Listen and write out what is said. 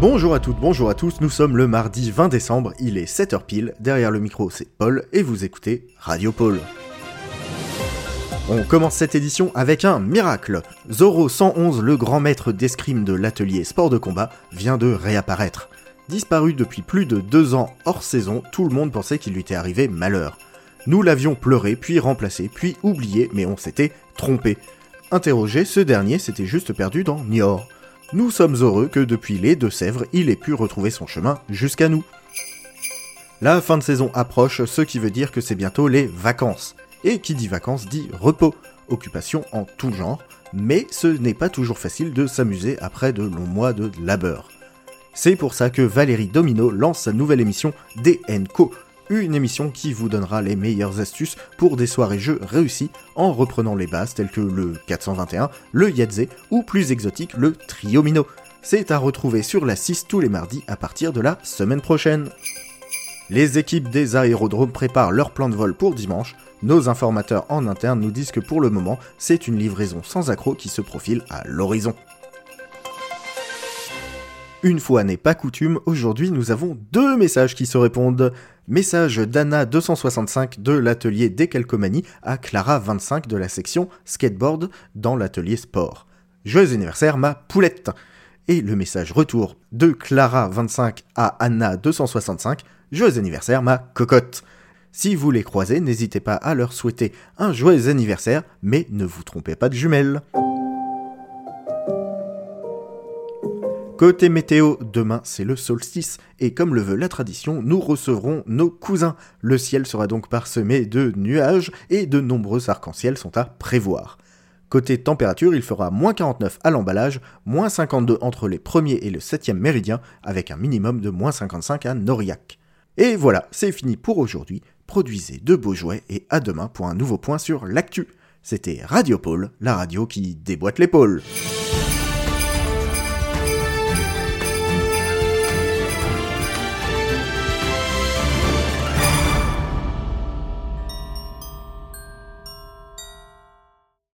Bonjour à toutes, bonjour à tous, nous sommes le mardi 20 décembre, il est 7h pile, derrière le micro c'est Paul et vous écoutez Radio Paul. On commence cette édition avec un miracle. Zoro 111, le grand maître d'escrime de l'atelier sport de combat, vient de réapparaître. Disparu depuis plus de deux ans hors saison, tout le monde pensait qu'il lui était arrivé malheur. Nous l'avions pleuré, puis remplacé, puis oublié, mais on s'était trompé. Interrogé, ce dernier s'était juste perdu dans Niort. Nous sommes heureux que depuis les Deux-Sèvres, il ait pu retrouver son chemin jusqu'à nous. La fin de saison approche, ce qui veut dire que c'est bientôt les vacances. Et qui dit vacances dit repos, occupation en tout genre, mais ce n'est pas toujours facile de s'amuser après de longs mois de labeur. C'est pour ça que Valérie Domino lance sa nouvelle émission DNCO, une émission qui vous donnera les meilleures astuces pour des soirées jeux réussies en reprenant les bases telles que le 421, le Yadze ou plus exotique le Triomino. C'est à retrouver sur la 6 tous les mardis à partir de la semaine prochaine. Les équipes des aérodromes préparent leur plan de vol pour dimanche. Nos informateurs en interne nous disent que pour le moment, c'est une livraison sans accroc qui se profile à l'horizon. Une fois n'est pas coutume, aujourd'hui nous avons deux messages qui se répondent. Message d'Anna265 de l'atelier Décalcomanie à Clara25 de la section Skateboard dans l'atelier Sport. Joyeux anniversaire ma poulette Et le message retour de Clara25 à Anna265 Joyeux anniversaire ma cocotte si vous les croisez, n'hésitez pas à leur souhaiter un joyeux anniversaire, mais ne vous trompez pas de jumelles. Côté météo, demain c'est le solstice, et comme le veut la tradition, nous recevrons nos cousins. Le ciel sera donc parsemé de nuages, et de nombreux arcs-en-ciel sont à prévoir. Côté température, il fera moins 49 à l'emballage, moins 52 entre les premiers et le 7e méridien, avec un minimum de moins 55 à Noriac. Et voilà, c'est fini pour aujourd'hui. Produisez de beaux jouets et à demain pour un nouveau point sur l'actu. C'était Radio Pôle, la radio qui déboîte l'épaule.